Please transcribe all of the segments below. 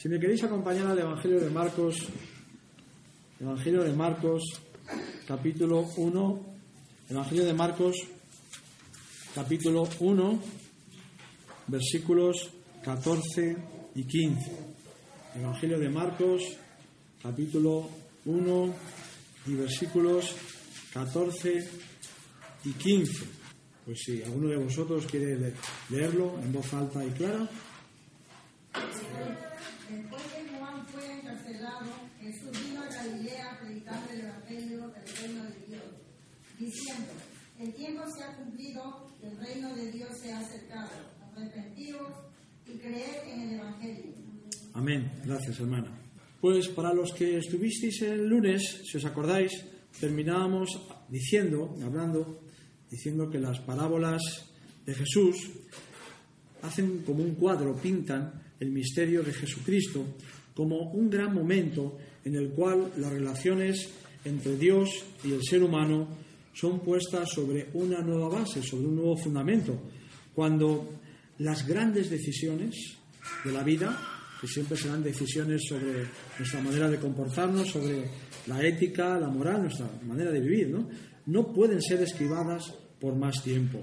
Si me queréis acompañar al Evangelio de Marcos, Evangelio de Marcos, capítulo 1, Evangelio de Marcos, capítulo 1, versículos 14 y 15. Evangelio de Marcos, capítulo 1 y versículos 14 y 15. Pues si alguno de vosotros quiere leerlo en voz alta y clara. Después que Juan fue encarcelado, Jesús vino a Galilea predicando el Evangelio del reino de Dios, el tiempo se ha cumplido, el reino de Dios se ha acercado, arrepentidos y creed en el Evangelio. Amén. Gracias, hermana. Pues para los que estuvisteis el lunes, si os acordáis, terminábamos diciendo, hablando, diciendo que las parábolas de Jesús hacen como un cuadro, pintan el misterio de Jesucristo como un gran momento en el cual las relaciones entre Dios y el ser humano son puestas sobre una nueva base, sobre un nuevo fundamento, cuando las grandes decisiones de la vida, que siempre serán decisiones sobre nuestra manera de comportarnos, sobre la ética, la moral, nuestra manera de vivir, ¿no? no pueden ser esquivadas por más tiempo.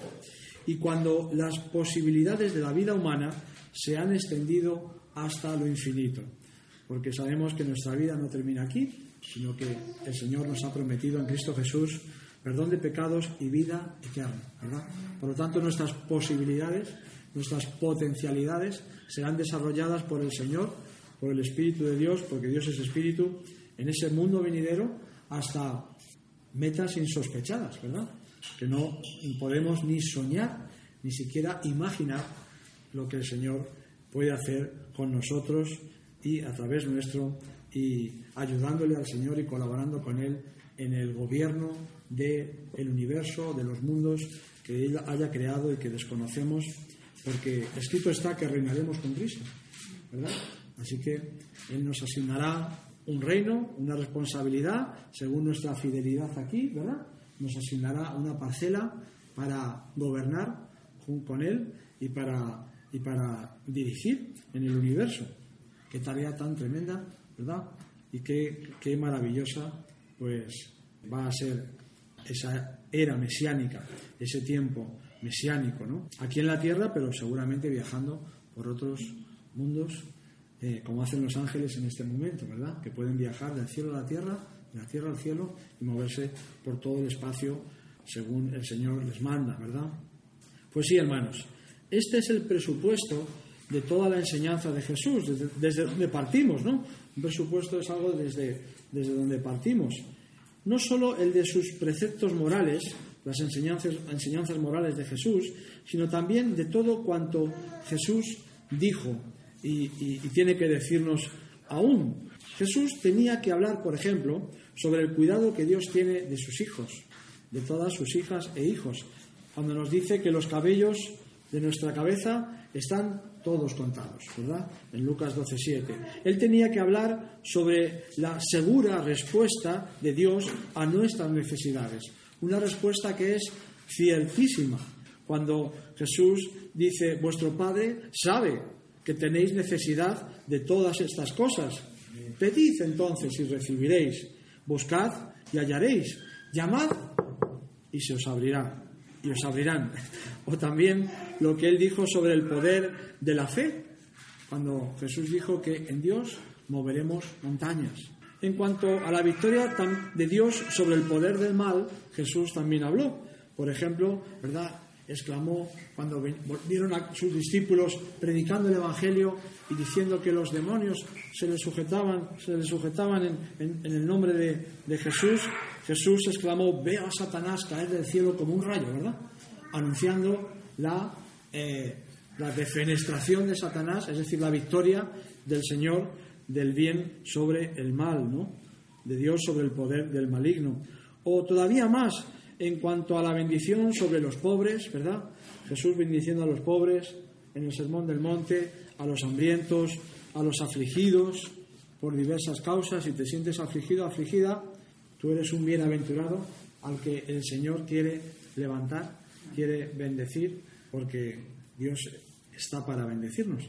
Y cuando las posibilidades de la vida humana se han extendido hasta lo infinito, porque sabemos que nuestra vida no termina aquí, sino que el Señor nos ha prometido en Cristo Jesús perdón de pecados y vida eterna, ¿verdad? Por lo tanto, nuestras posibilidades, nuestras potencialidades serán desarrolladas por el Señor, por el Espíritu de Dios, porque Dios es Espíritu, en ese mundo venidero hasta metas insospechadas, ¿verdad? Que no podemos ni soñar, ni siquiera imaginar lo que el Señor puede hacer con nosotros y a través nuestro y ayudándole al Señor y colaborando con Él en el gobierno del universo, de los mundos que Él haya creado y que desconocemos, porque escrito está que reinaremos con Cristo, ¿verdad? Así que Él nos asignará un reino, una responsabilidad, según nuestra fidelidad aquí, ¿verdad? Nos asignará una parcela para gobernar con Él y para, y para dirigir en el universo. Qué tarea tan tremenda, ¿verdad? Y qué, qué maravillosa, pues va a ser esa era mesiánica, ese tiempo mesiánico, ¿no? Aquí en la tierra, pero seguramente viajando por otros mundos, eh, como hacen los ángeles en este momento, ¿verdad? Que pueden viajar del cielo a la tierra, de la tierra al cielo y moverse por todo el espacio según el Señor les manda, ¿verdad? Pues sí, hermanos, este es el presupuesto de toda la enseñanza de Jesús, desde, desde donde partimos, ¿no? Un presupuesto es algo desde, desde donde partimos no solo el de sus preceptos morales, las enseñanzas, morales de Jesús, sino también de todo cuanto Jesús dijo y tiene que decirnos aún. Jesús tenía que hablar, por ejemplo, sobre el cuidado que Dios tiene de sus hijos, de todas sus hijas e hijos, cuando nos dice que los cabellos de nuestra cabeza están todos contados, ¿verdad? En Lucas 12:7. Él tenía que hablar sobre la segura respuesta de Dios a nuestras necesidades, una respuesta que es ciertísima. Cuando Jesús dice, vuestro Padre sabe que tenéis necesidad de todas estas cosas. Pedid entonces y recibiréis, buscad y hallaréis, llamad y se os abrirá y os abrirán. O también lo que él dijo sobre el poder de la fe, cuando Jesús dijo que en Dios moveremos montañas. En cuanto a la victoria de Dios sobre el poder del mal, Jesús también habló. Por ejemplo, ¿verdad? exclamó cuando vieron a sus discípulos predicando el Evangelio y diciendo que los demonios se les sujetaban, se les sujetaban en, en, en el nombre de, de, Jesús, Jesús exclamó, veo a Satanás caer del cielo como un rayo, ¿verdad? Anunciando la, eh, la defenestración de Satanás, es decir, la victoria del Señor del bien sobre el mal, ¿no? De Dios sobre el poder del maligno. O todavía más, en cuanto a la bendición sobre los pobres, ¿verdad? Jesús bendiciendo a los pobres en el Sermón del Monte, a los hambrientos, a los afligidos por diversas causas. Si te sientes afligido, afligida, tú eres un bienaventurado al que el Señor quiere levantar, quiere bendecir, porque Dios está para bendecirnos.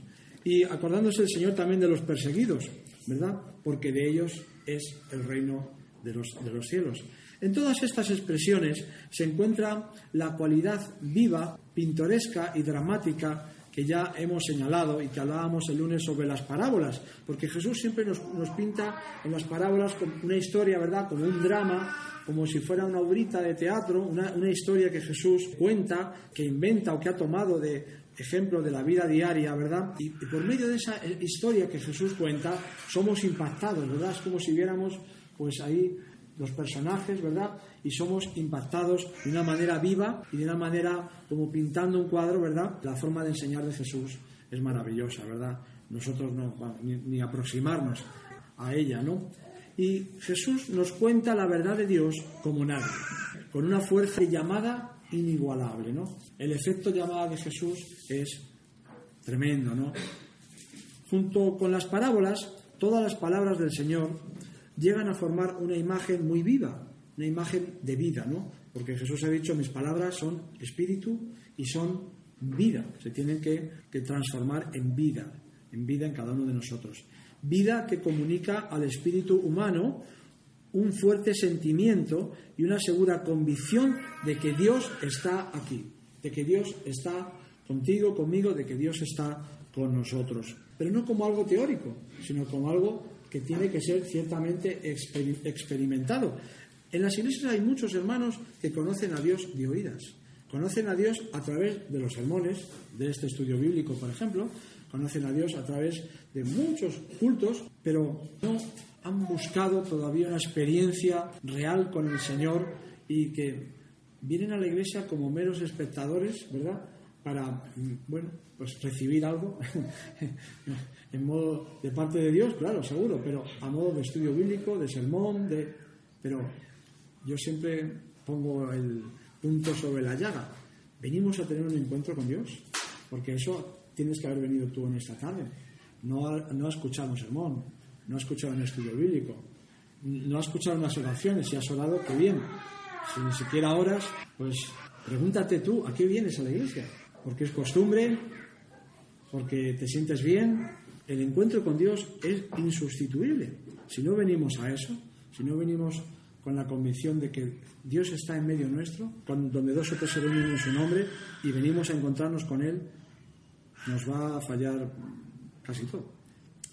Y acordándose el Señor también de los perseguidos, ¿verdad? Porque de ellos es el reino de los, de los cielos. En todas estas expresiones se encuentra la cualidad viva, pintoresca y dramática que ya hemos señalado y que hablábamos el lunes sobre las parábolas, porque Jesús siempre nos, pinta en las parábolas como una historia, ¿verdad?, como un drama, como si fuera una obrita de teatro, una, historia que Jesús cuenta, que inventa o que ha tomado de ejemplo de la vida diaria, ¿verdad? Y, por medio de esa historia que Jesús cuenta, somos impactados, ¿verdad? Es como si viéramos, pues ahí los personajes, ¿verdad? Y somos impactados de una manera viva y de una manera como pintando un cuadro, ¿verdad? La forma de enseñar de Jesús es maravillosa, ¿verdad? Nosotros no, ni, ni aproximarnos a ella, ¿no? Y Jesús nos cuenta la verdad de Dios como nadie, con una fuerza llamada inigualable, ¿no? El efecto llamada de Jesús es tremendo, ¿no? Junto con las parábolas, todas las palabras del Señor llegan a formar una imagen muy viva, una imagen de vida, ¿no? Porque Jesús ha dicho, mis palabras son espíritu y son vida, se tienen que, transformar en vida, en vida en cada uno de nosotros. Vida que comunica al espíritu humano un fuerte sentimiento y una segura convicción de que Dios está aquí, de que Dios está contigo, conmigo, de que Dios está con nosotros. Pero no como algo teórico, sino como algo que tiene que ser ciertamente experimentado. En las iglesias hay muchos hermanos que conocen a Dios de oídas. Conocen a Dios a través de los sermones, de este estudio bíblico, por ejemplo. Conocen a Dios a través de muchos cultos, pero no han buscado todavía una experiencia real con el Señor y que vienen a la iglesia como meros espectadores, ¿verdad? Para, mm, bueno, pues recibir algo en modo de parte de Dios, claro, seguro, pero a modo de estudio bíblico, de sermón, de pero yo siempre pongo el punto sobre la llaga. Venimos a tener un encuentro con Dios, porque eso tienes que haber venido tú en esta tarde. No ha, no escuchado un sermón, no ha escuchado un estudio bíblico, no ha escuchado unas oraciones y has orado, qué bien. Si ni siquiera oras, pues pregúntate tú, ¿a qué vienes a la iglesia? Porque es costumbre, porque te sientes bien, el encuentro con Dios es insustituible. Si no venimos a eso, si no venimos con la convicción de que Dios está en medio nuestro, donde dos o tres se reúnen en su nombre y venimos a encontrarnos con Él, nos va a fallar casi todo.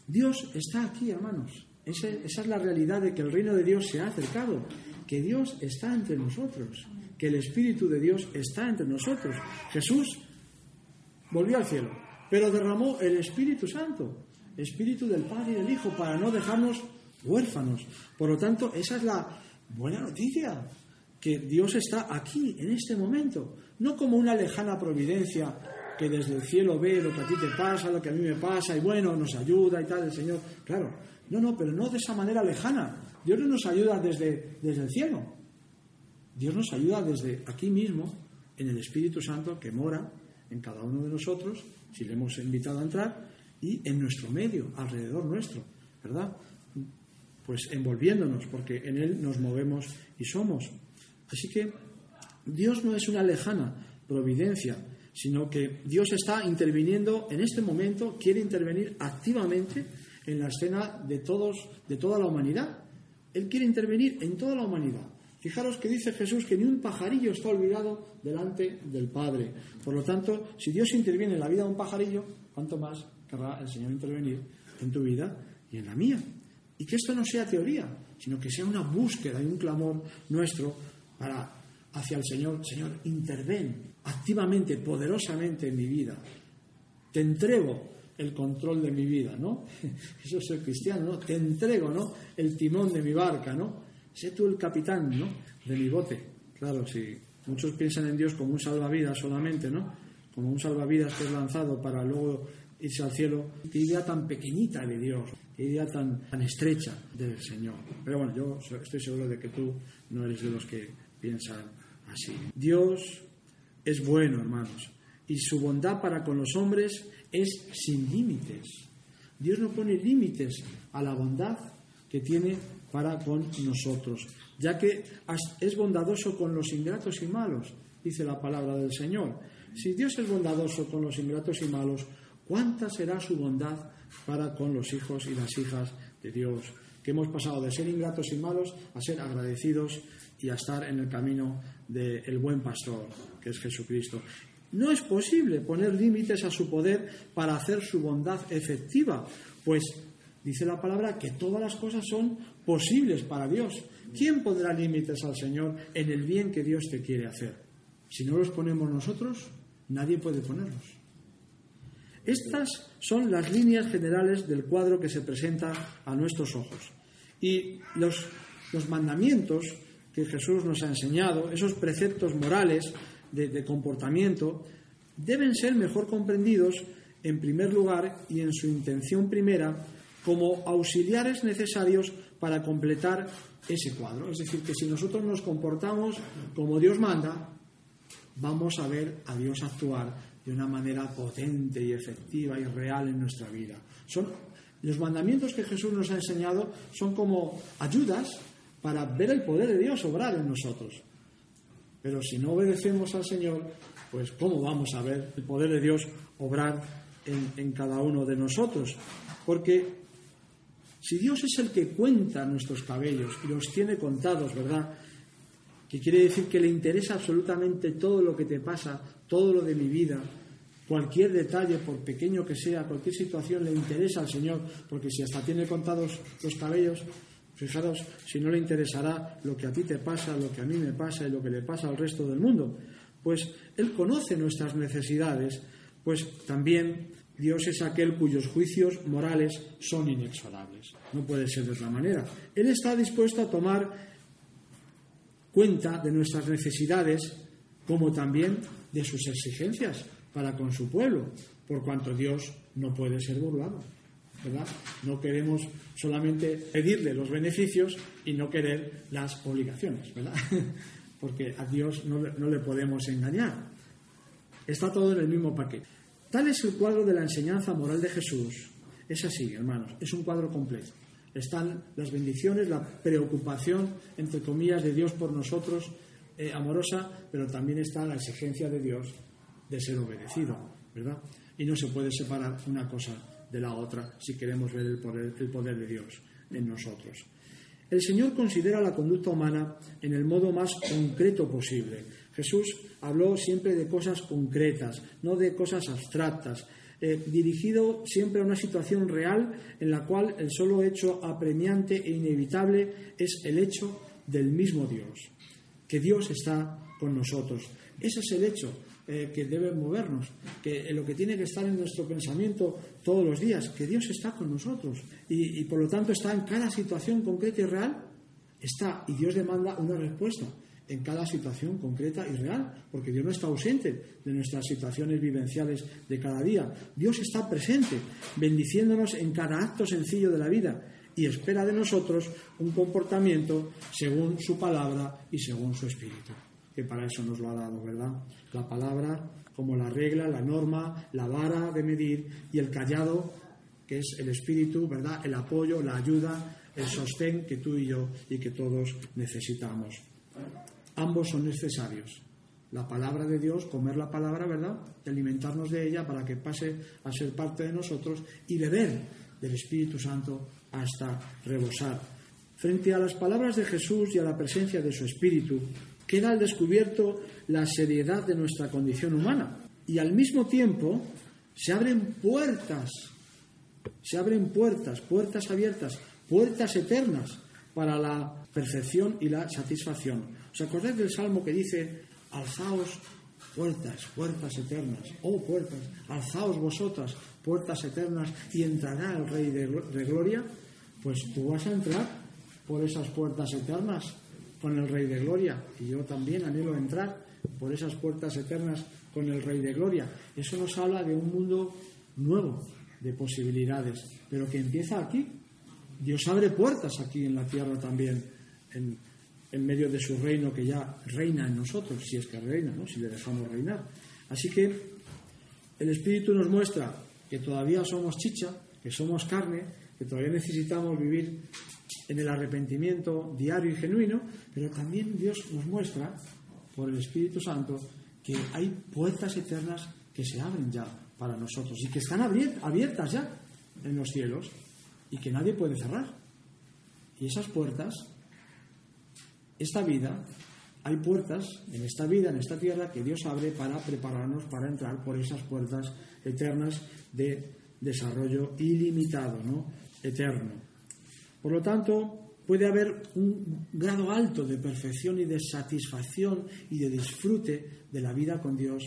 Dios está aquí, hermanos. esa es la realidad de que el reino de Dios se ha acercado, que Dios está entre nosotros, que el Espíritu de Dios está entre nosotros. Jesús volvió al cielo, pero derramó el Espíritu Santo, Espíritu del Padre y del Hijo, para no dejarnos huérfanos. Por lo tanto, esa es la buena noticia, que Dios está aquí, en este momento, no como una lejana providencia que desde el cielo ve lo que a ti te pasa, lo que a mí me pasa, y bueno, nos ayuda y tal, el Señor. Claro, no, no, pero no de esa manera lejana. Dios no nos ayuda desde, desde el cielo. Dios nos ayuda desde aquí mismo, en el Espíritu Santo que mora en cada uno de nosotros si le hemos invitado a entrar, y en nuestro medio, alrededor nuestro, ¿verdad? Pues envolviéndonos, porque en Él nos movemos y somos. Así que Dios no es una lejana providencia, sino que Dios está interviniendo en este momento, quiere intervenir activamente en la escena de todos, de toda la humanidad. Él quiere intervenir en toda la humanidad. Fijaros que dice Jesús que ni un pajarillo está olvidado delante del Padre. Por lo tanto, si Dios interviene en la vida de un pajarillo, ¿cuánto más querrá el Señor intervenir en tu vida y en la mía? Y que esto no sea teoría, sino que sea una búsqueda y un clamor nuestro para hacia el Señor, Señor, interven activamente, poderosamente en mi vida. Te entrego el control de mi vida, ¿no? Eso es ser cristiano, ¿no? Te entrego, ¿no? El timón de mi barca, ¿no? Sé tú el capitán, ¿no? De mi bote. Claro, si muchos piensan en Dios como un salvavidas solamente, ¿no? Como un salvavidas que es lanzado para luego irse al cielo. Qué idea tan pequeñita de Dios, qué idea tan, tan estrecha del Señor. Pero bueno, yo estoy seguro de que tú no eres de los que piensan así. Dios es bueno, hermanos, y su bondad para con los hombres es sin límites. Dios no pone límites a la bondad que tiene para con nosotros, ya que es bondadoso con los ingratos y malos, dice la palabra del Señor. Si Dios es bondadoso con los ingratos y malos, ¿Cuánta será su bondad para con los hijos y las hijas de Dios? Que hemos pasado de ser ingratos y malos a ser agradecidos y a estar en el camino del buen pastor, que es Jesucristo. No es posible poner límites a su poder para hacer su bondad efectiva, pues dice la palabra que todas las cosas son posibles para Dios. ¿Quién pondrá límites al Señor en el bien que Dios te quiere hacer? Si no los ponemos nosotros, nadie puede ponerlos. Estas son las líneas generales del cuadro que se presenta a nuestros ojos. Y los, los mandamientos que Jesús nos ha enseñado, esos preceptos morales de, comportamiento, deben ser mejor comprendidos en primer lugar y en su intención primera como auxiliares necesarios para completar ese cuadro. Es decir, que si nosotros nos comportamos como Dios manda, vamos a ver a Dios actuar de una manera potente y efectiva y real en nuestra vida. Son los mandamientos que Jesús nos ha enseñado son como ayudas para ver el poder de Dios obrar en nosotros. Pero si no obedecemos al Señor, pues ¿cómo vamos a ver el poder de Dios obrar en, en cada uno de nosotros? Porque si Dios es el que cuenta nuestros cabellos y los tiene contados, ¿verdad? Que quiere decir que le interesa absolutamente todo lo que te pasa, todo lo de mi vida, cualquier detalle, por pequeño que sea, cualquier situación le interesa al Señor, porque si hasta tiene contados los cabellos, Fijaros si no le interesará lo que a ti te pasa, lo que a mí me pasa y lo que le pasa al resto del mundo. Pues Él conoce nuestras necesidades, pues también Dios es aquel cuyos juicios morales son inexorables. No puede ser de otra manera. Él está dispuesto a tomar cuenta de nuestras necesidades como también de sus exigencias para con su pueblo, por cuanto Dios no puede ser burlado. No queremos solamente pedirle los beneficios y no querer las obligaciones, ¿verdad? Porque a Dios no, no le podemos engañar. Está todo en el mismo paquete. Tal es el cuadro de la enseñanza moral de Jesús. Es así, hermanos, es un cuadro completo. Están las bendiciones, la preocupación, entre comillas, de Dios por nosotros, eh, amorosa, pero también está la exigencia de Dios de ser obedecido, ¿verdad? Y no se puede separar una cosa de la otra si queremos ver el poder, el poder de Dios en nosotros. El Señor considera la conducta humana en el modo más concreto posible. Jesús habló siempre de cosas concretas, no de cosas abstractas, eh, dirigido siempre a una situación real en la cual el solo hecho apremiante e inevitable es el hecho del mismo Dios, que Dios está con nosotros. Ese es el hecho eh, que debe movernos, que lo que tiene que estar en nuestro pensamiento todos los días, que Dios está con nosotros. Y, por lo tanto está en cada situación concreta y real, está y Dios demanda una respuesta en cada situación concreta y real, porque Dios no está ausente de nuestras situaciones vivenciales de cada día. Dios está presente, bendiciéndonos en cada acto sencillo de la vida y espera de nosotros un comportamiento según su palabra y según su espíritu que para eso nos lo ha dado, ¿verdad? La palabra como la regla, la norma, la vara de medir y el callado, que es el espíritu, ¿verdad? El apoyo, la ayuda, el sostén que tú y yo y que todos necesitamos. Ambos son necesarios. La palabra de Dios, comer la palabra, ¿verdad? Alimentarnos de ella para que pase a ser parte de nosotros y beber del Espíritu Santo hasta rebosar. Frente a las palabras de Jesús y a la presencia de su Espíritu, queda al descubierto la seriedad de nuestra condición humana y al mismo tiempo se abren puertas, se abren puertas, puertas abiertas, puertas eternas para la perfección y la satisfacción. ¿Os acordáis del salmo que dice, alzaos puertas, puertas eternas, oh puertas, alzaos vosotras, puertas eternas, y entrará el Rey de, Gloria? Pues tú vas a entrar por esas puertas eternas con el Rey de Gloria. Y yo también anhelo entrar por esas puertas eternas con el Rey de Gloria. Eso nos habla de un mundo nuevo de posibilidades, pero que empieza aquí. Dios abre puertas aquí en la tierra también, en medio de su reino que ya reina en nosotros, si es que reina, ¿no? si le dejamos reinar. Así que el Espíritu nos muestra que todavía somos chicha, que somos carne, que todavía necesitamos vivir en el arrepentimiento diario y genuino, pero también Dios nos muestra por el Espíritu Santo que hay puertas eternas que se abren ya para nosotros y que están abiertas ya en los cielos y que nadie puede cerrar. Y esas puertas, esta vida, hay puertas en esta vida, en esta tierra, que Dios abre para prepararnos para entrar por esas puertas eternas de desarrollo ilimitado, ¿no? Eterno. Por lo tanto, puede haber un grado alto de perfección y de satisfacción y de disfrute de la vida con Dios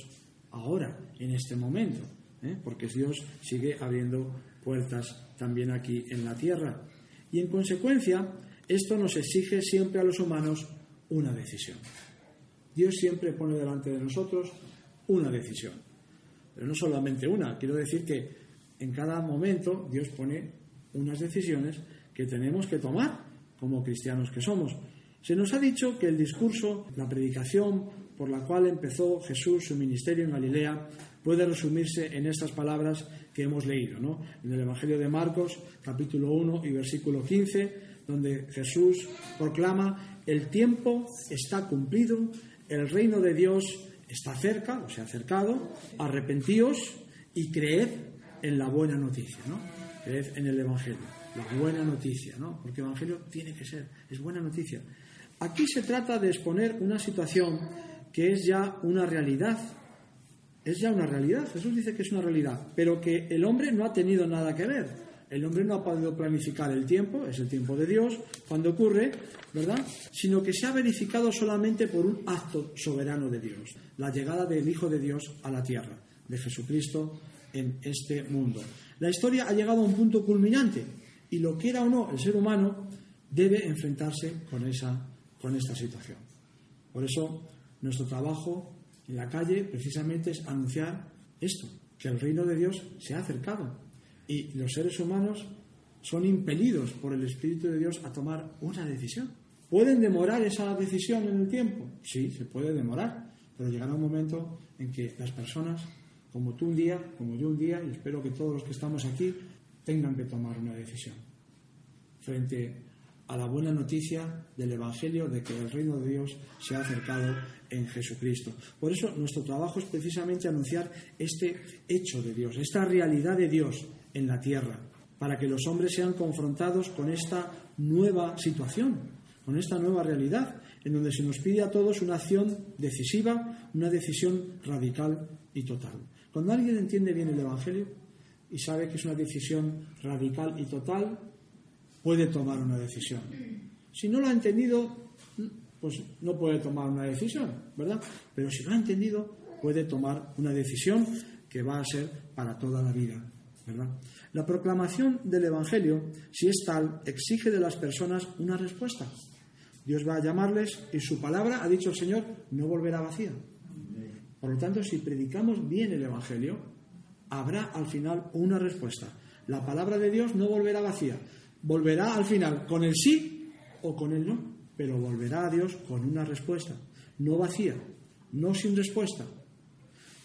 ahora, en este momento, ¿eh? porque Dios sigue abriendo puertas también aquí en la tierra. Y en consecuencia, esto nos exige siempre a los humanos una decisión. Dios siempre pone delante de nosotros una decisión. Pero no solamente una, quiero decir que en cada momento Dios pone unas decisiones que tenemos que tomar como cristianos que somos. Se nos ha dicho que el discurso, la predicación por la cual empezó Jesús su ministerio en Galilea puede resumirse en estas palabras que hemos leído, ¿no? En el Evangelio de Marcos, capítulo 1 y versículo 15, donde Jesús proclama, el tiempo está cumplido, el reino de Dios está cerca, o se ha acercado, arrepentíos y creed en la buena noticia, ¿no? Creed en el Evangelio, la buena noticia, ¿no? Porque el Evangelio tiene que ser, es buena noticia. Aquí se trata de exponer una situación que es ya una realidad, es ya una realidad, Jesús dice que es una realidad, pero que el hombre no ha tenido nada que ver. El hombre no ha podido planificar el tiempo, es el tiempo de Dios, cuando ocurre, ¿verdad? Sino que se ha verificado solamente por un acto soberano de Dios, la llegada del Hijo de Dios a la tierra, de Jesucristo en este mundo. La historia ha llegado a un punto culminante y lo quiera o no el ser humano debe enfrentarse con, esa, con esta situación. Por eso nuestro trabajo en la calle precisamente es anunciar esto, que el reino de Dios se ha acercado y los seres humanos son impelidos por el Espíritu de Dios a tomar una decisión. ¿Pueden demorar esa decisión en el tiempo? Sí, se puede demorar, pero llegará un momento en que las personas, como tú un día, como yo un día, y espero que todos los que estamos aquí, tengan que tomar una decisión frente a la buena noticia del Evangelio de que el reino de Dios se ha acercado en Jesucristo. Por eso nuestro trabajo es precisamente anunciar este hecho de Dios, esta realidad de Dios en la tierra, para que los hombres sean confrontados con esta nueva situación, con esta nueva realidad, en donde se nos pide a todos una acción decisiva, una decisión radical y total. Cuando alguien entiende bien el Evangelio y sabe que es una decisión radical y total, puede tomar una decisión. Si no lo ha entendido, pues no puede tomar una decisión, ¿verdad? Pero si lo ha entendido, puede tomar una decisión que va a ser para toda la vida, La proclamación del Evangelio, si es tal, exige de las personas una respuesta. Dios va a llamarles y su palabra, ha dicho el Señor, no volverá vacía. Por lo tanto, si predicamos bien el Evangelio, habrá al final una respuesta. La palabra de Dios no volverá vacía volverá al final con el sí o con el no, pero volverá a Dios con una respuesta, no vacía, no sin respuesta.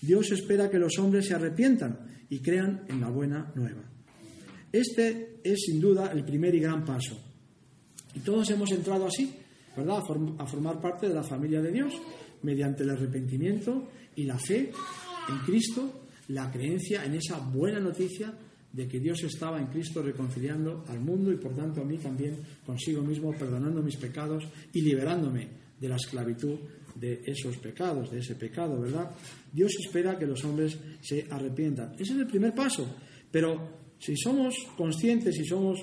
Dios espera que los hombres se arrepientan y crean en la buena nueva. Este es sin duda el primer y gran paso. Y todos hemos entrado así, ¿verdad? A, formar parte de la familia de Dios, mediante el arrepentimiento y la fe en Cristo, la creencia en esa buena noticia de que Dios estaba en Cristo reconciliando al mundo y por tanto a mí también consigo mismo, perdonando mis pecados y liberándome de la esclavitud de esos pecados, de ese pecado, ¿verdad? Dios espera que los hombres se arrepientan. Ese es el primer paso. Pero si somos conscientes, si somos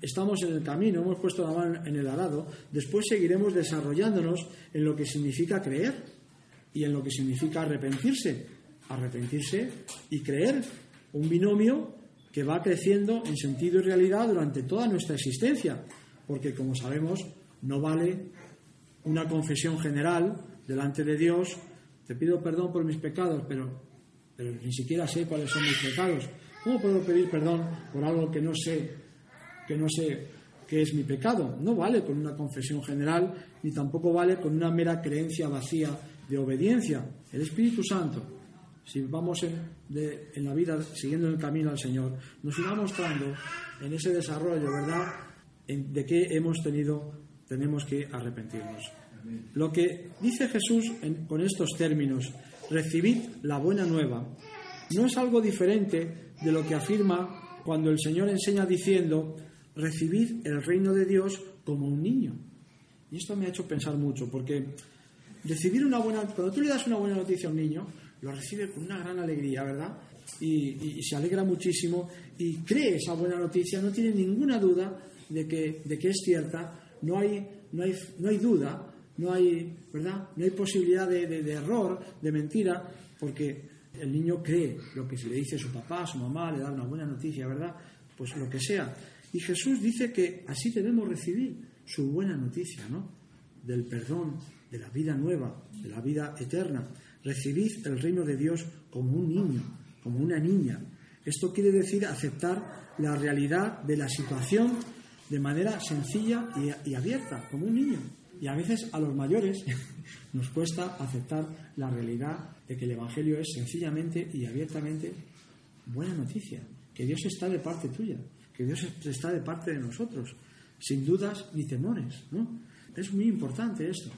estamos en el camino, hemos puesto la mano en el arado, después seguiremos desarrollándonos en lo que significa creer y en lo que significa arrepentirse. Arrepentirse y creer, un binomio que va creciendo en sentido y realidad durante toda nuestra existencia, porque como sabemos, no vale una confesión general delante de Dios, te pido perdón por mis pecados, pero, pero ni siquiera sé cuáles son mis pecados. ¿Cómo puedo pedir perdón por algo que no sé, que no sé qué es mi pecado? No vale con una confesión general, ni tampoco vale con una mera creencia vacía de obediencia. El Espíritu Santo si vamos en, la vida siguiendo el camino al Señor, nos irá mostrando en ese desarrollo, ¿verdad?, de qué hemos tenido, tenemos que arrepentirnos. Lo que dice Jesús con estos términos, recibid la buena nueva, no es algo diferente de lo que afirma cuando el Señor enseña diciendo, recibid el reino de Dios como un niño. Y esto me ha hecho pensar mucho, porque recibir una buena, cuando tú le das una buena noticia a un niño, lo recibe con una gran alegría, ¿verdad? Y, se alegra muchísimo y cree esa buena noticia, no tiene ninguna duda de que, de que es cierta, no hay, no, hay, no hay duda, no hay, ¿verdad? No hay posibilidad de, error, de mentira, porque el niño cree lo que se le dice a su papá, a su mamá, le da una buena noticia, ¿verdad? Pues lo que sea. Y Jesús dice que así debemos recibir su buena noticia, ¿no? Del perdón, de la vida nueva, de la vida eterna. Recibid el reino de Dios como un niño, como una niña. Esto quiere decir aceptar la realidad de la situación de manera sencilla y, abierta, como un niño. Y a veces a los mayores nos cuesta aceptar la realidad de que el Evangelio es sencillamente y abiertamente buena noticia, que Dios está de parte tuya, que Dios está de parte de nosotros, sin dudas ni temores. ¿no? Es muy importante esto,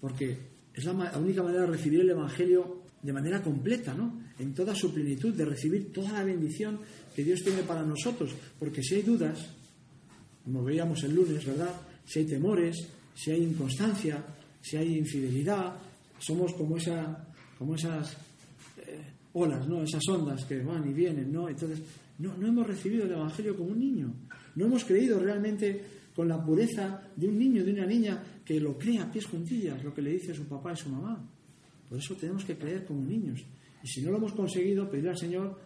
porque es la, única manera de recibir el Evangelio de manera completa, ¿no? en toda su plenitud, de recibir toda la bendición que Dios tiene para nosotros, porque si hay dudas, como veíamos el lunes, ¿verdad? Si hay temores, si hay inconstancia, si hay infidelidad, somos como, esa, como esas eh, olas, ¿no? Esas ondas que van y vienen, ¿no? Entonces, no, no hemos recibido el Evangelio como un niño. No hemos creído realmente con la pureza de un niño, de una niña que lo crea a pies juntillas, lo que le dice su papá y su mamá. Por eso tenemos que creer como niños. Y si no lo hemos conseguido, pedir al Señor,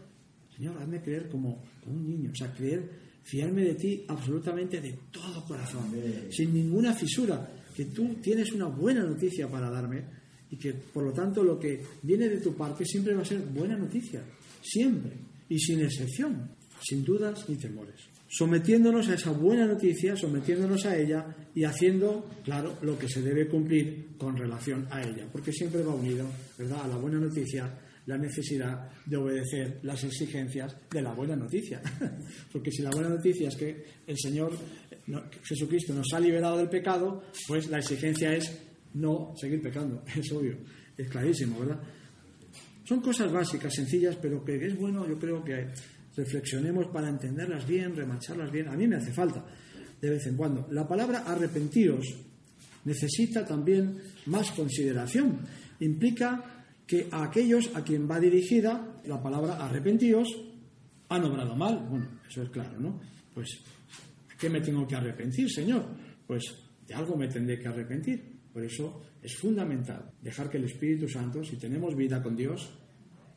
Señor, hazme creer como, un niño. O sea, creer, fiarme de ti absolutamente de todo corazón, sin ninguna fisura, que tú tienes una buena noticia para darme y que, por lo tanto, lo que viene de tu parte siempre va a ser buena noticia. Siempre y sin excepción, sin dudas ni temores. Sometiéndonos a esa buena noticia, sometiéndonos a ella y haciendo, claro, lo que se debe cumplir con relación a ella, porque siempre va unido, ¿verdad?, a la buena noticia la necesidad de obedecer las exigencias de la buena noticia. Porque si la buena noticia es que el Señor Jesucristo nos ha liberado del pecado, pues la exigencia es no seguir pecando. Es obvio, es clarísimo, ¿verdad? Son cosas básicas, sencillas, pero que es bueno, yo creo que reflexionemos para entenderlas bien, remacharlas bien. A mí me hace falta de vez en cuando. La palabra arrepentidos necesita también más consideración. Implica que a aquellos a quien va dirigida la palabra arrepentidos han obrado mal. Bueno, eso es claro, ¿no? Pues, ¿qué me tengo que arrepentir, Señor? Pues de algo me tendré que arrepentir. Por eso es fundamental dejar que el Espíritu Santo, si tenemos vida con Dios,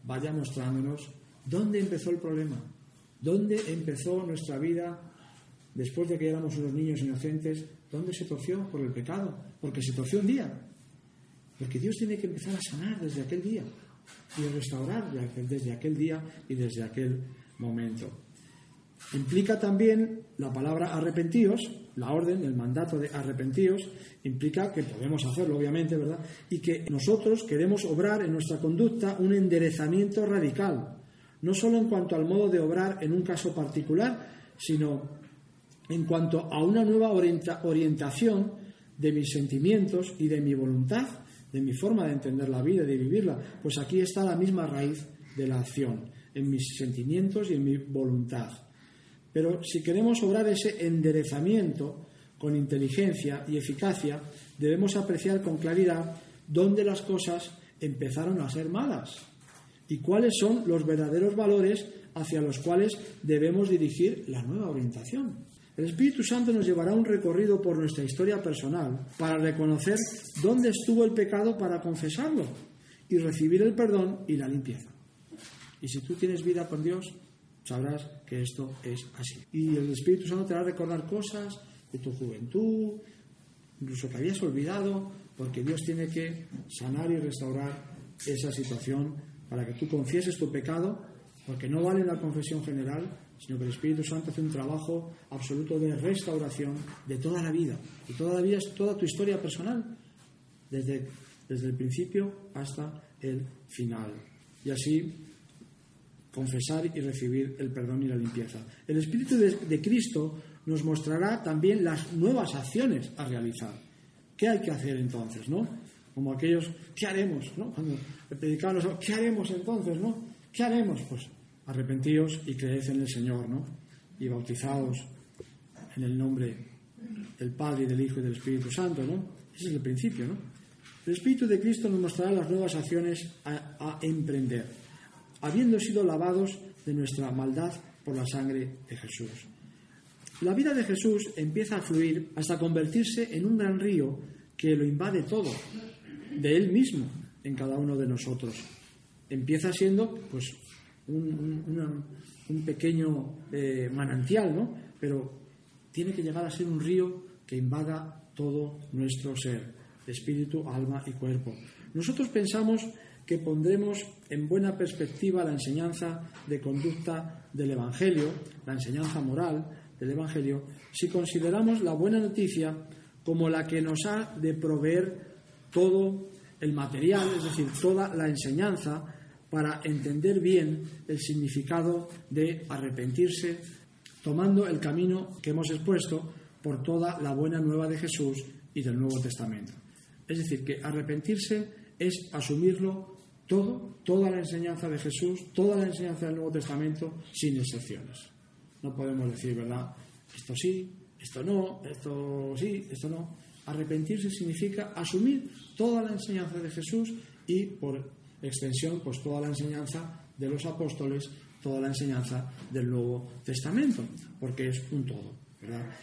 vaya mostrándonos dónde empezó el problema, dónde empezó nuestra vida después de que éramos unos niños inocentes, dónde se torció por el pecado, porque se torció un día. Porque Dios tiene que empezar a sanar desde aquel día y a restaurar desde aquel día y desde aquel momento. Implica también la palabra arrepentíos, la orden, el mandato de arrepentíos, implica que podemos hacerlo, obviamente, ¿verdad? Y que nosotros queremos obrar en nuestra conducta un enderezamiento radical, no solo en cuanto al modo de obrar en un caso particular, sino en cuanto a una nueva orientación de mis sentimientos y de mi voluntad, de mi forma de entender la vida y de vivirla. Pues aquí está la misma raíz de la acción, en mis sentimientos y en mi voluntad. Pero si queremos obrar ese enderezamiento con inteligencia y eficacia, debemos apreciar con claridad dónde las cosas empezaron a ser malas y cuáles son los verdaderos valores hacia los cuales debemos dirigir la nueva orientación. El Espíritu Santo nos llevará un recorrido por nuestra historia personal para reconocer dónde estuvo el pecado para confesarlo y recibir el perdón y la limpieza. Y si tú tienes vida con Dios, sabrás que esto es así. Y el Espíritu Santo te a recordar cosas de tu juventud, incluso que habías olvidado, porque Dios tiene que sanar y restaurar esa situación para que tú confieses tu pecado, porque no vale la confesión general, sino que el Espíritu Santo hace un trabajo absoluto de restauración de toda la vida. Y toda la vida es toda tu historia personal, desde, desde el principio hasta el final. Y así confesar y recibir el perdón y la limpieza. El Espíritu de, Cristo nos mostrará también las nuevas acciones a realizar. ¿Qué hay que hacer entonces, no? Como aquellos, ¿qué haremos, no? Cuando predicaban ¿qué haremos entonces, no? ¿Qué haremos? Pues arrepentíos y creed en el Señor, ¿no? Y bautizaos en el nombre del Padre, y del Hijo y del Espíritu Santo, ¿no? Ese es el principio, ¿no? El Espíritu de Cristo nos mostrará las nuevas acciones a, a emprender, habiendo sido lavados de nuestra maldad por la sangre de Jesús. La vida de Jesús empieza a fluir hasta convertirse en un gran río que lo invade todo, de Él mismo, en cada uno de nosotros. Empieza siendo, pues, un, pequeño eh, manantial, ¿no? Pero tiene que llegar a ser un río que invada todo nuestro ser, espíritu, alma y cuerpo. Nosotros pensamos que pondremos en buena perspectiva la enseñanza de conducta del Evangelio, la enseñanza moral del Evangelio, si consideramos la buena noticia como la que nos ha de proveer todo el material, es decir, toda la enseñanza para entender bien el significado de arrepentirse, tomando el camino que hemos expuesto por toda la buena nueva de Jesús y del Nuevo Testamento. Es decir, que arrepentirse es asumirlo todo, toda la enseñanza de Jesús, toda la enseñanza del Nuevo Testamento, sin excepciones. No podemos decir, ¿verdad? Esto sí, esto no, esto sí, esto no. Arrepentirse significa asumir toda la enseñanza de Jesús y, por extensión, pues toda la enseñanza de los apóstoles, toda la enseñanza del Nuevo Testamento, porque es un todo.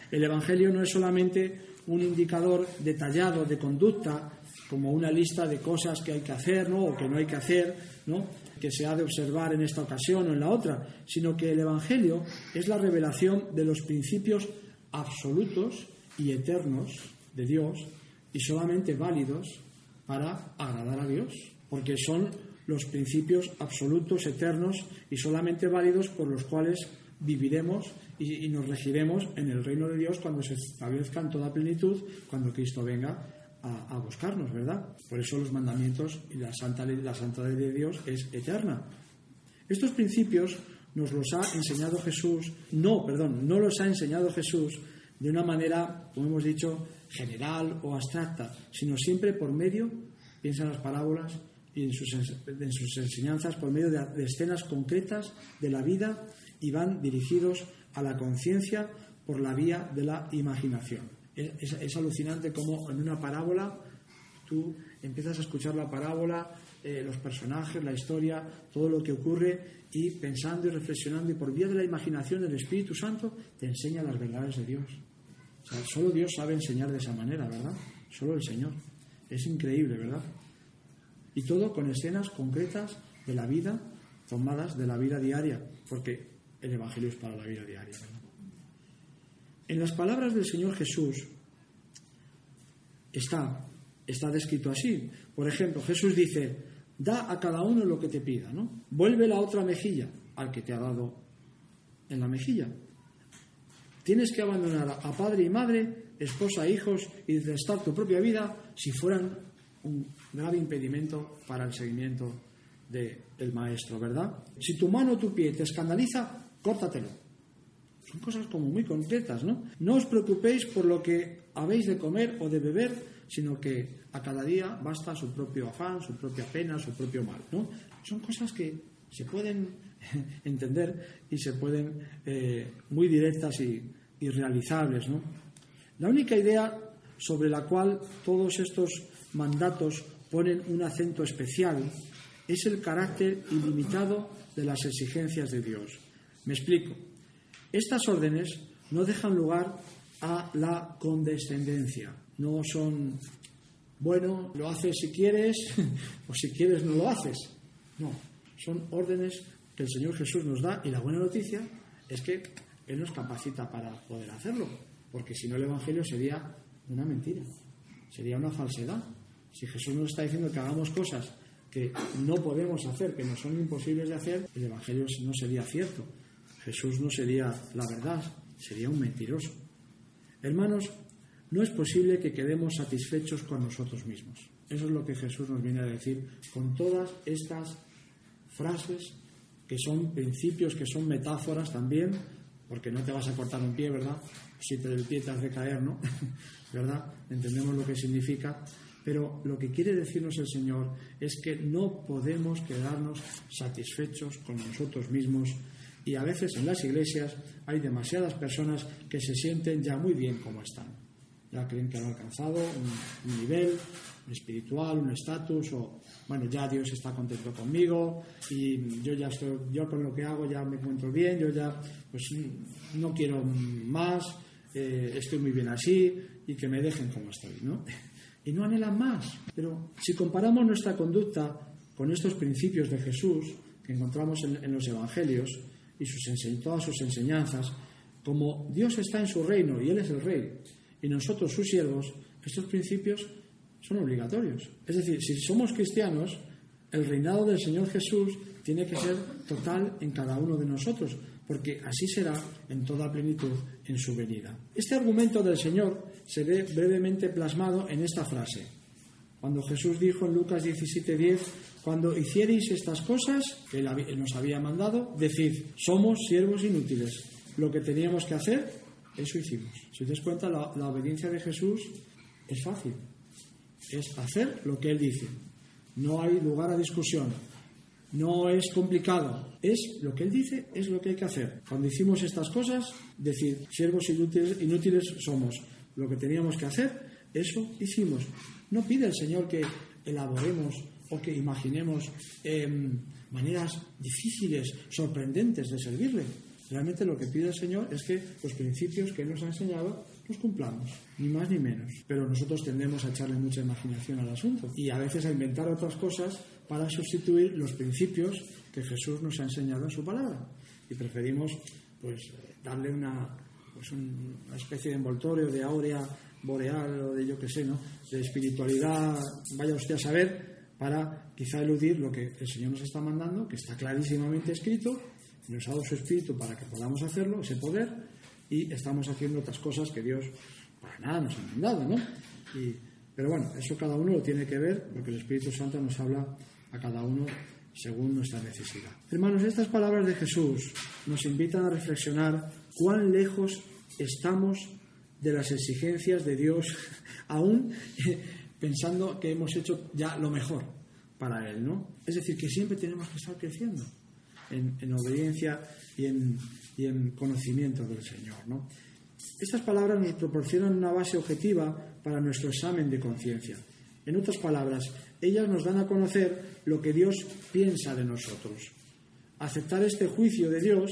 El Evangelio no es solamente un indicador detallado de conducta, como una lista de cosas que hay que hacer ¿no? o que no hay que hacer, ¿no? que se ha de observar en esta ocasión o en la otra, sino que el Evangelio es la revelación de los principios absolutos y eternos de Dios y solamente válidos para agradar a Dios, porque son los principios absolutos, eternos y solamente válidos por los cuales viviremos y, y nos regiremos en el reino de Dios cuando se establezca en toda plenitud, cuando Cristo venga a, a buscarnos, ¿verdad? Por eso los mandamientos y la santa ley, la santa ley de Dios es eterna. Estos principios nos los ha enseñado Jesús, no, perdón, no los ha enseñado Jesús de una manera, como hemos dicho, general o abstracta, sino siempre por medio, piensa en las parábolas y en sus, ens- en sus enseñanzas, por medio de, escenas concretas de la vida y van dirigidos a la conciencia por la vía de la imaginación. Es, alucinante cómo en una parábola tú empiezas a escuchar la parábola, eh, los personajes, la historia, todo lo que ocurre y pensando y reflexionando y por vía de la imaginación el Espíritu Santo te enseña las verdades de Dios. Solo Dios sabe enseñar de esa manera, ¿verdad? Solo el Señor. Es increíble, ¿verdad? Y todo con escenas concretas de la vida, tomadas de la vida diaria, porque el Evangelio es para la vida diaria. En las palabras del Señor Jesús está, está descrito así. Por ejemplo, Jesús dice, da a cada uno lo que te pida, ¿no? Vuelve la otra mejilla al que te ha dado en la mejilla. Tienes que abandonar a padre y madre, esposa e hijos y restar tu propia vida si fueran un grave impedimento para el seguimiento del maestro, ¿verdad? Si tu mano o tu pie te escandaliza, córtatelo. Son cosas como muy concretas, ¿no? No os preocupéis por lo que habéis de comer o de beber, sino que a cada día basta su propio afán, su propia pena, su propio mal, ¿no? Son cosas que se pueden entender y se pueden eh, muy directas y, y realizables, ¿no? La única idea sobre la cual todos estos mandatos ponen un acento especial es el carácter ilimitado de las exigencias de Dios. Me explico. Estas órdenes no dejan lugar a la condescendencia. No son, bueno, lo haces si quieres o si quieres no lo haces. No, son órdenes que el Señor Jesús nos da y la buena noticia es que Él nos capacita para poder hacerlo, porque si no el Evangelio sería una mentira, sería una falsedad. Si Jesús nos está diciendo que hagamos cosas que no podemos hacer, que nos son imposibles de hacer, el Evangelio no sería cierto. Jesús no sería la verdad, sería un mentiroso. Hermanos, no es posible que quedemos satisfechos con nosotros mismos. Eso es lo que Jesús nos viene a decir con todas estas frases que son principios, que son metáforas también, porque no te vas a cortar un pie, ¿verdad? Si te, el pie te hace caer, ¿no? ¿Verdad? Entendemos lo que significa. Pero lo que quiere decirnos el Señor es que no podemos quedarnos satisfechos con nosotros mismos y a veces en las iglesias hay demasiadas personas que se sienten ya muy bien como están. Ya creen que han alcanzado un, nivel espiritual, un estatus, o bueno, ya Dios está contento conmigo y yo ya estoy, yo con lo que hago ya me encuentro bien, yo ya pues no quiero más, eh, estoy muy bien así y que me dejen como estoy, ¿no? Y no anhelan más. Pero si comparamos nuestra conducta con estos principios de Jesús que encontramos en, los Evangelios y sus, todas sus enseñanzas, como Dios está en su reino y Él es el rey, y nosotros sus siervos, estos principios son obligatorios. Es decir, si somos cristianos, el reinado del Señor Jesús tiene que ser total en cada uno de nosotros, porque así será en toda plenitud en su venida. Este argumento del Señor se ve brevemente plasmado en esta frase. Cuando Jesús dijo en Lucas 17:10, cuando hicierais estas cosas que Él nos había mandado, decid, somos siervos inútiles. Lo que teníamos que hacer, eso hicimos. Si te das cuenta, la obediencia de Jesús es fácil. Es hacer lo que Él dice. No hay lugar a discusión. No es complicado, es lo que él dice, es lo que hay que hacer. Cuando hicimos estas cosas, decir, siervos inútiles, somos. Lo que teníamos que hacer, eso hicimos. No pide el Señor que elaboremos o que imaginemos em, maneras difíciles, sorprendentes de servirle. Realmente lo que pide el Señor es que los principios que nos ha enseñado los cumplamos, ni más ni menos. Pero nosotros tendemos a echarle mucha imaginación al asunto y a veces a inventar otras cosas para sustituir los principios que Jesús nos ha enseñado en su palabra. Y preferimos pues darle una, pues una especie de envoltorio de áurea boreal o de yo que sé, ¿no? De espiritualidad, vaya usted a saber, para quizá eludir lo que el Señor nos está mandando, que está clarísimamente escrito, nos ha dado su espíritu para que podamos hacerlo, ese poder, y estamos haciendo otras cosas que Dios para nada nos ha mandado, ¿no? pero bueno, eso cada uno lo tiene que ver, porque el Espíritu Santo nos habla a cada uno según nuestra necesidad. Hermanos, estas palabras de Jesús nos invitan a reflexionar cuán lejos estamos de las exigencias de Dios, aún pensando que hemos hecho ya lo mejor para Él, ¿no? Es decir, que siempre tenemos que estar creciendo en, obediencia y en, y en, conocimiento del Señor, ¿no? Estas palabras nos proporcionan una base objetiva para nuestro examen de conciencia. En otras palabras, ellas nos dan a conocer lo que Dios piensa de nosotros. Aceptar este juicio de Dios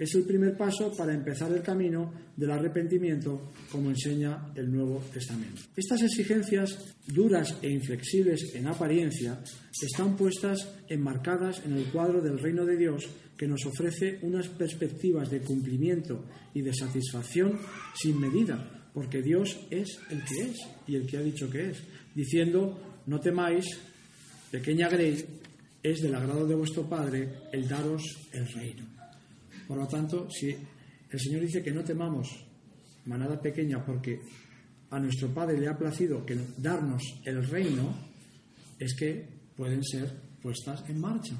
es el primer paso para empezar el camino del arrepentimiento, como enseña el Nuevo Testamento. Estas exigencias, duras e inflexibles en apariencia, están puestas enmarcadas en el cuadro del reino de Dios que nos ofrece unas perspectivas de cumplimiento y de satisfacción sin medida, porque Dios es el que es y el que ha dicho que es, diciendo no temáis, pequeña Grey, es del agrado de vuestro Padre el daros el reino. Por lo tanto, si el Señor dice que no temamos, manada pequeña, porque a nuestro Padre le ha placido que darnos el reino, es que pueden ser puestas en marcha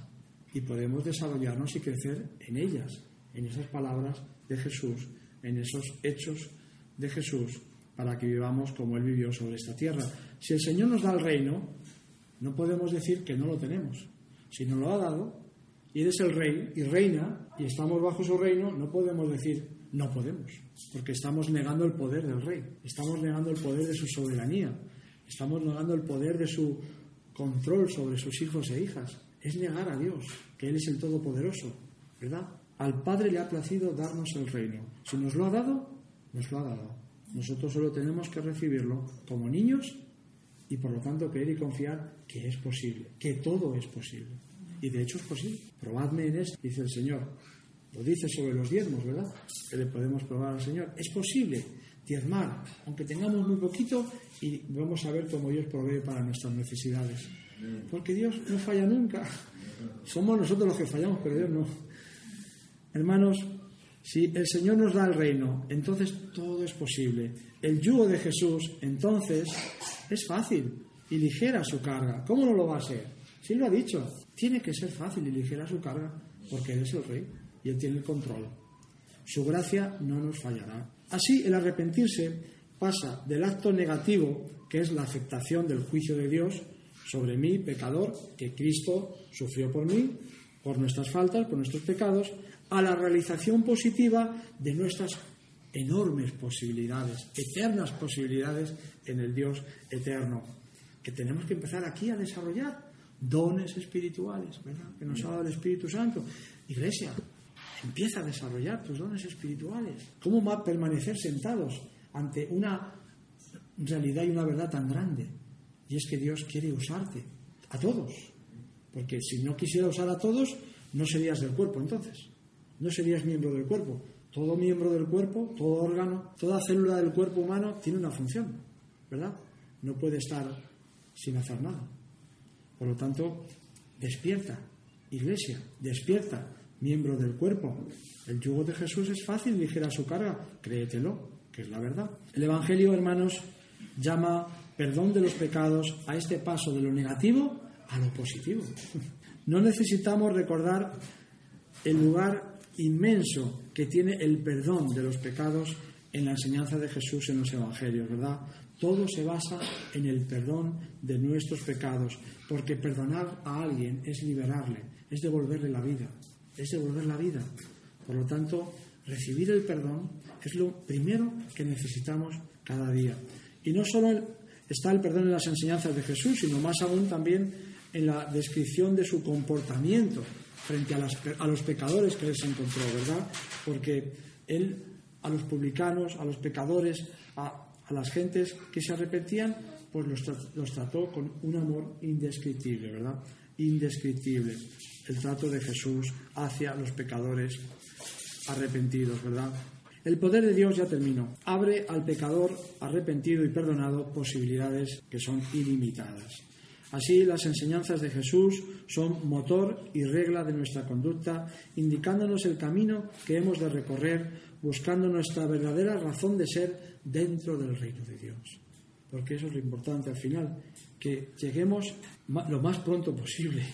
y podemos desarrollarnos y crecer en ellas, en esas palabras de Jesús, en esos hechos de Jesús, para que vivamos como Él vivió sobre esta tierra. Si el Señor nos da el reino, no podemos decir que no lo tenemos. Si nos lo ha dado y eres el rey y reina y estamos bajo su reino, no podemos decir no podemos, porque estamos negando el poder del rey, estamos negando el poder de su soberanía, estamos negando el poder de su control sobre sus hijos e hijas. Es negar a Dios, que Él es el Todopoderoso, ¿verdad? Al Padre le ha placido darnos el reino. Si nos lo ha dado, nos lo ha dado. Nosotros solo tenemos que recibirlo como niños y por lo tanto creer y confiar que es posible, que todo es posible. Y de hecho es posible. Probadme en esto, dice el Señor. Lo dice sobre los diezmos, ¿verdad? Que le podemos probar al Señor. Es posible diezmar, aunque tengamos muy poquito, y vamos a ver cómo Dios provee para nuestras necesidades. Porque Dios no falla nunca. Somos nosotros los que fallamos, pero Dios no. Hermanos, si el Señor nos da el reino, entonces todo es posible. El yugo de Jesús, entonces, es fácil y ligera su carga. ¿Cómo no lo va a ser? Si lo ha dicho, tiene que ser fácil y ligera su carga, porque Él es el Rey y Él tiene el control. Su gracia no nos fallará. Así, el arrepentirse pasa del acto negativo, que es la aceptación del juicio de Dios sobre mí, pecador, que Cristo sufrió por mí, por nuestras faltas, por nuestros pecados, a la realización positiva de nuestras enormes posibilidades, eternas posibilidades en el Dios eterno, que tenemos que empezar aquí a desarrollar dones espirituales, ¿verdad? Que nos ha dado el Espíritu Santo. Iglesia, empieza a desarrollar tus dones espirituales. ¿Cómo va a permanecer sentados ante una realidad y una verdad tan grande? Y es que Dios quiere usarte, a todos. Porque si no quisiera usar a todos, no serías del cuerpo entonces. No serías miembro del cuerpo. Todo miembro del cuerpo, todo órgano, toda célula del cuerpo humano tiene una función, ¿verdad? No puede estar sin hacer nada. Por lo tanto, despierta, iglesia, despierta, miembro del cuerpo. El yugo de Jesús es fácil, ligera su carga, créetelo, que es la verdad. El Evangelio, hermanos, llama perdón de los pecados a este paso de lo negativo a lo positivo. No necesitamos recordar el lugar inmenso que tiene el perdón de los pecados en la enseñanza de Jesús en los Evangelios, ¿verdad? Todo se basa en el perdón de nuestros pecados, porque perdonar a alguien es liberarle, es devolverle la vida, es devolver la vida. Por lo tanto, recibir el perdón es lo primero que necesitamos cada día. Y no solo está el perdón en las enseñanzas de Jesús, sino más aún también en la descripción de su comportamiento frente a, los pecadores que les encontró, ¿verdad? Porque él a los publicanos, a los pecadores, a, las gentes que se arrepentían, pues los, los, trató con un amor indescriptible, ¿verdad? Indescriptible. El trato de Jesús hacia los pecadores arrepentidos, ¿verdad? El poder de Dios ya terminó. Abre al pecador arrepentido y perdonado posibilidades que son ilimitadas. Así, las enseñanzas de Jesús son motor y regla de nuestra conducta, indicándonos el camino que hemos de recorrer, buscando nuestra verdadera razón de ser dentro del reino de Dios. Porque eso es lo importante al final, que lleguemos lo más pronto posible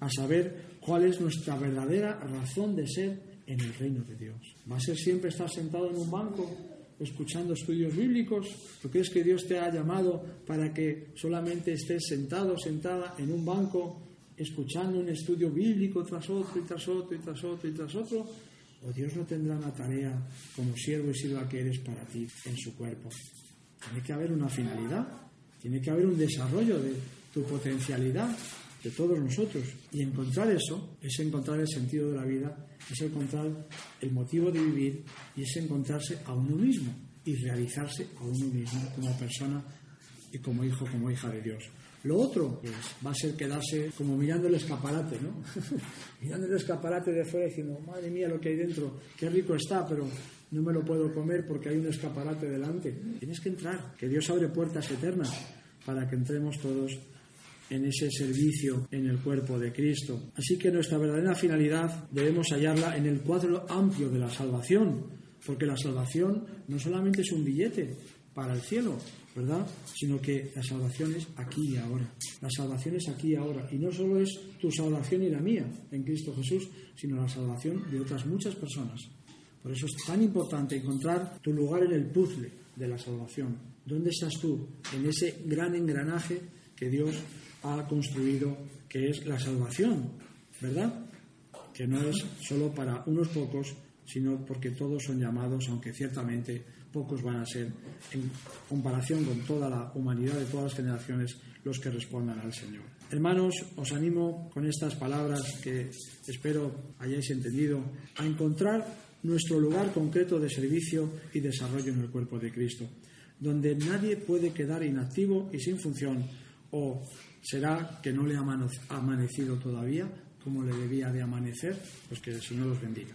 a saber cuál es nuestra verdadera razón de ser en el reino de Dios. ¿Va a ser siempre estar sentado en un banco escuchando estudios bíblicos? ¿Tú crees que Dios te ha llamado para que solamente estés sentado, sentada en un banco, escuchando un estudio bíblico tras otro y tras otro y tras otro y tras otro? ¿O Dios no tendrá una tarea como siervo y sierva que eres para ti en su cuerpo? Tiene que haber una finalidad, tiene que haber un desarrollo de tu potencialidad de todos nosotros. Y encontrar eso es encontrar el sentido de la vida, es encontrar el motivo de vivir y es encontrarse a uno mismo y realizarse a uno mismo como persona y como hijo, como hija de Dios. Lo otro pues, va a ser quedarse como mirando el escaparate, ¿no? mirando el escaparate de fuera diciendo, madre mía, lo que hay dentro, qué rico está, pero no me lo puedo comer porque hay un escaparate delante. Tienes que entrar, que Dios abre puertas eternas para que entremos todos en ese servicio en el cuerpo de Cristo. Así que nuestra verdadera finalidad debemos hallarla en el cuadro amplio de la salvación, porque la salvación no solamente es un billete para el cielo, ¿verdad? Sino que la salvación es aquí y ahora. La salvación es aquí y ahora. Y no solo es tu salvación y la mía en Cristo Jesús, sino la salvación de otras muchas personas. Por eso es tan importante encontrar tu lugar en el puzzle de la salvación. ¿Dónde estás tú? En ese gran engranaje que Dios ha construido, que es la salvación, ¿verdad? Que no es solo para unos pocos, sino porque todos son llamados, aunque ciertamente pocos van a ser, en comparación con toda la humanidad de todas las generaciones, los que respondan al Señor. Hermanos, os animo con estas palabras que espero hayáis entendido a encontrar nuestro lugar concreto de servicio y desarrollo en el cuerpo de Cristo, donde nadie puede quedar inactivo y sin función o ¿Será que no le ha amanecido todavía como le debía de amanecer? Pues que el Señor los bendiga.